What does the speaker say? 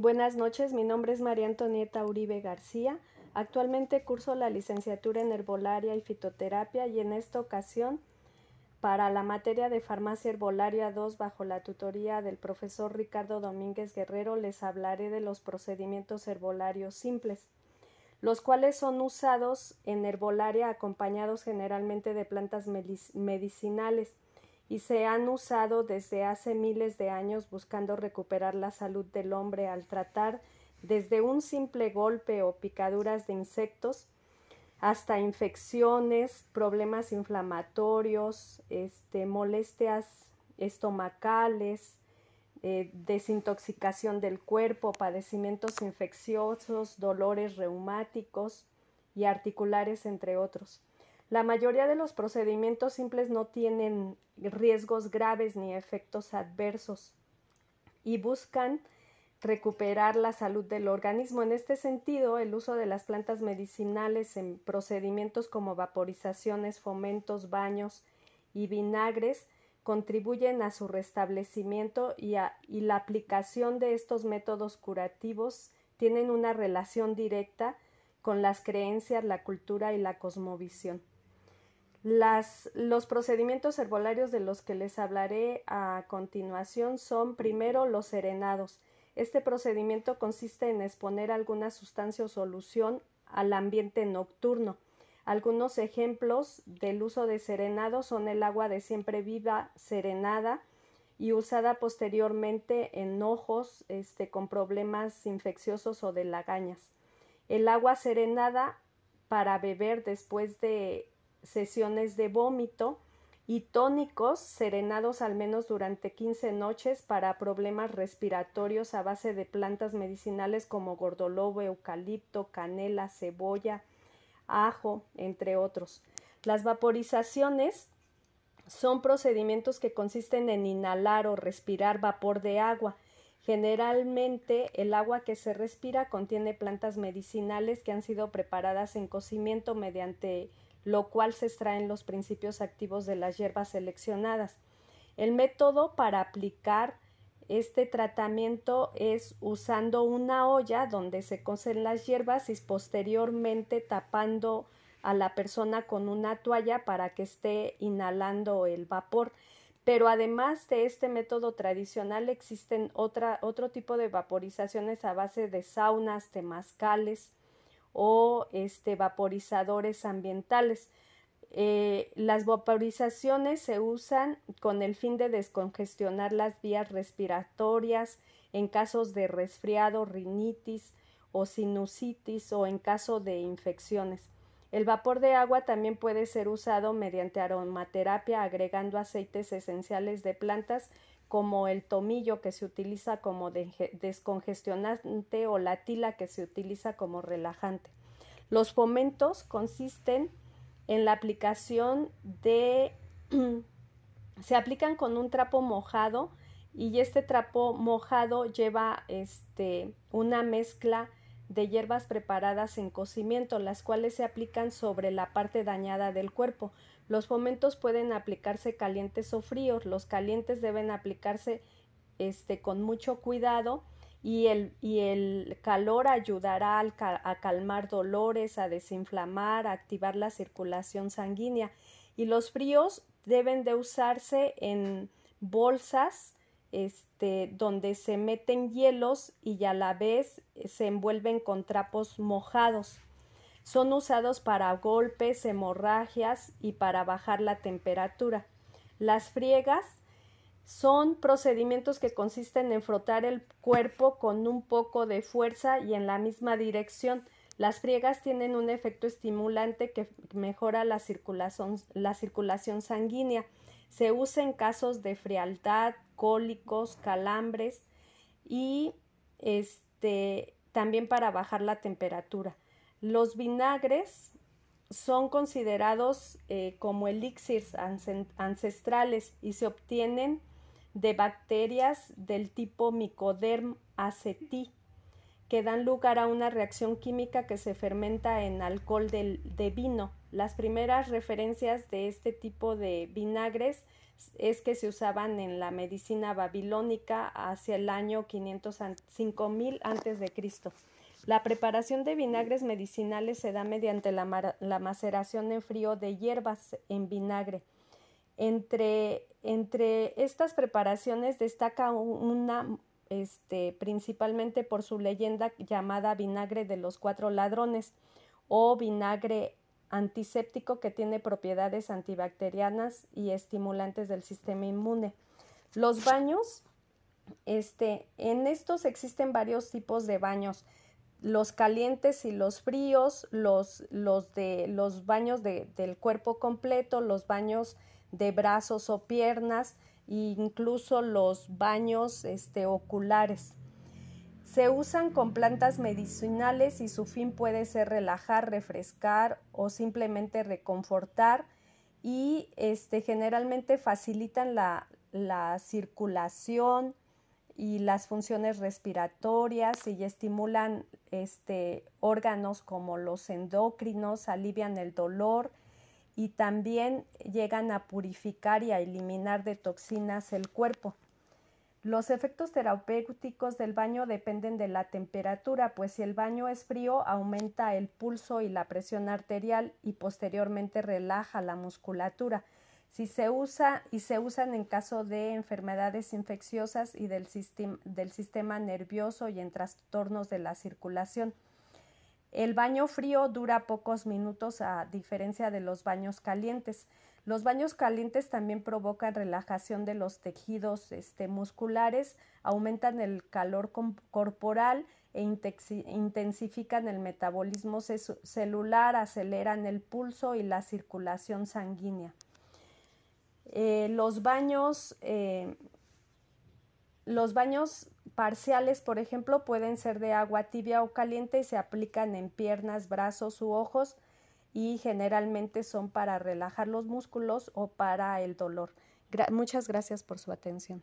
Buenas noches, mi nombre es María Antonieta Uribe García. Actualmente curso la licenciatura en herbolaria y fitoterapia y en esta ocasión para la materia de farmacia herbolaria 2 bajo la tutoría del profesor Ricardo Domínguez Guerrero les hablaré de los procedimientos herbolarios simples, los cuales son usados en herbolaria acompañados generalmente de plantas medicinales y se han usado desde hace miles de años buscando recuperar la salud del hombre al tratar desde un simple golpe o picaduras de insectos hasta infecciones, problemas inflamatorios, este, molestias estomacales, eh, desintoxicación del cuerpo, padecimientos infecciosos, dolores reumáticos y articulares, entre otros. La mayoría de los procedimientos simples no tienen riesgos graves ni efectos adversos y buscan recuperar la salud del organismo. En este sentido, el uso de las plantas medicinales en procedimientos como vaporizaciones, fomentos, baños y vinagres contribuyen a su restablecimiento y, la aplicación de estos métodos curativos tienen una relación directa con las creencias, la cultura y la cosmovisión los procedimientos herbolarios de los que les hablaré a continuación son primero los serenados. Este procedimiento consiste en exponer alguna sustancia o solución al ambiente nocturno. Algunos ejemplos del uso de serenado son el agua de siempre viva serenada y usada posteriormente en ojos este, con problemas infecciosos o de lagañas. El agua serenada para beber después de sesiones de vómito y tónicos serenados al menos durante 15 noches para problemas respiratorios a base de plantas medicinales como gordolobo, eucalipto, canela, cebolla, ajo, entre otros. Las vaporizaciones son procedimientos que consisten en inhalar o respirar vapor de agua. Generalmente el agua que se respira contiene plantas medicinales que han sido preparadas en cocimiento mediante lo cual se extraen los principios activos de las hierbas seleccionadas. El método para aplicar este tratamiento es usando una olla donde se cocen las hierbas y posteriormente tapando a la persona con una toalla para que esté inhalando el vapor. Pero además de este método tradicional existen otra, otro tipo de vaporizaciones a base de saunas, temazcales, o este, vaporizadores ambientales. Eh, las vaporizaciones se usan con el fin de descongestionar las vías respiratorias en casos de resfriado, rinitis o sinusitis o en caso de infecciones. El vapor de agua también puede ser usado mediante aromaterapia agregando aceites esenciales de plantas como el tomillo que se utiliza como descongestionante o la tila que se utiliza como relajante. Los fomentos consisten en la aplicación de se aplican con un trapo mojado y este trapo mojado lleva este una mezcla de hierbas preparadas en cocimiento, las cuales se aplican sobre la parte dañada del cuerpo. Los fomentos pueden aplicarse calientes o fríos. Los calientes deben aplicarse este, con mucho cuidado y el, y el calor ayudará a calmar dolores, a desinflamar, a activar la circulación sanguínea. Y los fríos deben de usarse en bolsas este, donde se meten hielos y a la vez se envuelven con trapos mojados. Son usados para golpes, hemorragias y para bajar la temperatura. Las friegas son procedimientos que consisten en frotar el cuerpo con un poco de fuerza y en la misma dirección. Las friegas tienen un efecto estimulante que mejora la la circulación sanguínea. Se usa en casos de frialdad, cólicos, calambres y este, también para bajar la temperatura. Los vinagres son considerados eh, como elixirs ancestrales y se obtienen de bacterias del tipo Mycoderm aceti que dan lugar a una reacción química que se fermenta en alcohol de vino. Las primeras referencias de este tipo de vinagres es que se usaban en la medicina babilónica hacia el año 5000 antes de Cristo. La preparación de vinagres medicinales se da mediante la, la, maceración en frío de hierbas en vinagre. Entre, entre estas preparaciones destaca una este, principalmente por su leyenda llamada vinagre de los cuatro ladrones o vinagre antiséptico que tiene propiedades antibacterianas y estimulantes del sistema inmune. Los baños, este, en estos existen varios tipos de baños, los calientes y los fríos, los, los de los baños de, del cuerpo completo, los baños de brazos o piernas, e incluso los baños este, oculares. Se usan con plantas medicinales y su fin puede ser relajar, refrescar o simplemente reconfortar y este, generalmente facilitan la, la circulación y las funciones respiratorias y estimulan este, órganos como los endocrinos, alivian el dolor y también llegan a purificar y a eliminar de toxinas el cuerpo. Los efectos terapéuticos del baño dependen de la temperatura, pues si el baño es frío aumenta el pulso y la presión arterial y posteriormente relaja la musculatura. Si se usa y se usan en caso de enfermedades infecciosas y del, del sistema nervioso y en trastornos de la circulación. El baño frío dura pocos minutos a diferencia de los baños calientes. Los baños calientes también provocan relajación de los tejidos este, musculares, aumentan el calor corporal e intensifican el metabolismo celular, aceleran el pulso y la circulación sanguínea. Eh, los baños eh, los baños parciales, por ejemplo, pueden ser de agua tibia o caliente y se aplican en piernas, brazos u ojos y generalmente son para relajar los músculos o para el dolor. muchas gracias por su atención.